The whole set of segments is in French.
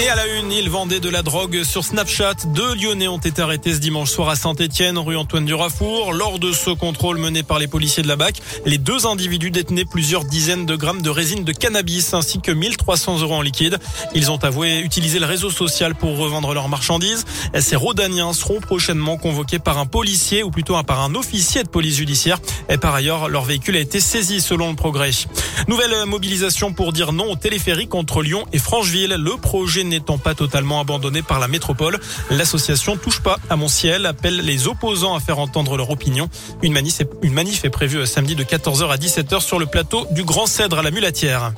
Et à la une, ils vendaient de la drogue sur Snapchat. Deux Lyonnais ont été arrêtés ce dimanche soir à Saint-Etienne, rue Antoine Durafour. Lors de ce contrôle mené par les policiers de la BAC, les deux individus détenaient plusieurs dizaines de grammes de résine de cannabis ainsi que 1300 euros en liquide. Ils ont avoué utiliser le réseau social pour revendre leurs marchandises. Ces Rodaniens seront prochainement convoqués par un policier ou plutôt par un officier de police judiciaire. Et par ailleurs, leur véhicule a été saisi selon le progrès. Nouvelle mobilisation pour dire non au téléphérique entre Lyon et Francheville. Le projet n'étant pas totalement abandonné par la métropole. L'association Touche pas à mon ciel appelle les opposants à faire entendre leur opinion. Une manif est, une manif est prévue samedi de 14h à 17h sur le plateau du Grand Cèdre à la Mulatière.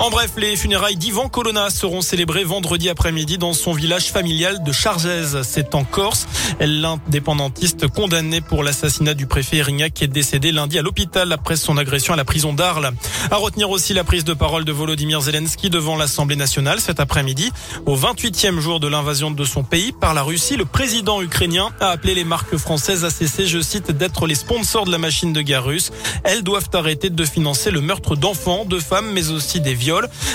En bref, les funérailles d'Ivan Colonna seront célébrées vendredi après-midi dans son village familial de Chargez. C'est en Corse. L'indépendantiste condamné pour l'assassinat du préfet Erignac est décédé lundi à l'hôpital après son agression à la prison d'Arles. À retenir aussi la prise de parole de Volodymyr Zelensky devant l'Assemblée nationale cet après-midi. Au 28e jour de l'invasion de son pays par la Russie, le président ukrainien a appelé les marques françaises à cesser, je cite, d'être les sponsors de la machine de guerre russe. Elles doivent arrêter de financer le meurtre d'enfants, de femmes, mais aussi des viols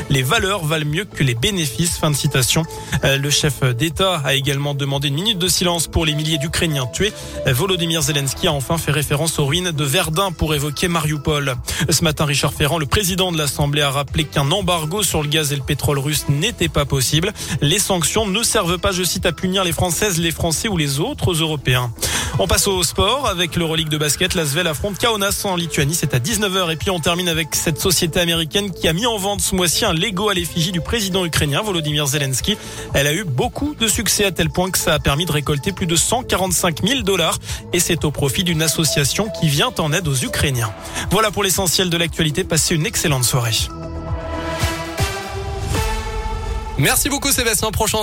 les valeurs valent mieux que les bénéfices. Fin de citation. Euh, le chef d'État a également demandé une minute de silence pour les milliers d'Ukrainiens tués. Volodymyr Zelensky a enfin fait référence aux ruines de Verdun pour évoquer Mariupol. Ce matin, Richard Ferrand, le président de l'Assemblée, a rappelé qu'un embargo sur le gaz et le pétrole russe n'était pas possible. Les sanctions ne servent pas, je cite, à punir les Françaises, les Français ou les autres Européens. On passe au sport avec l'Euroleague de basket. L'Asvel affronte Kaunas en Lituanie. C'est à 19h. Et puis on termine avec cette société américaine qui a mis en vente ce mois-ci un Lego à l'effigie du président ukrainien Volodymyr Zelensky. Elle a eu beaucoup de succès à tel point que ça a permis de récolter plus de 145 000 dollars. Et c'est au profit d'une association qui vient en aide aux Ukrainiens. Voilà pour l'essentiel de l'actualité. Passez une excellente soirée. Merci beaucoup Sébastien. Prochain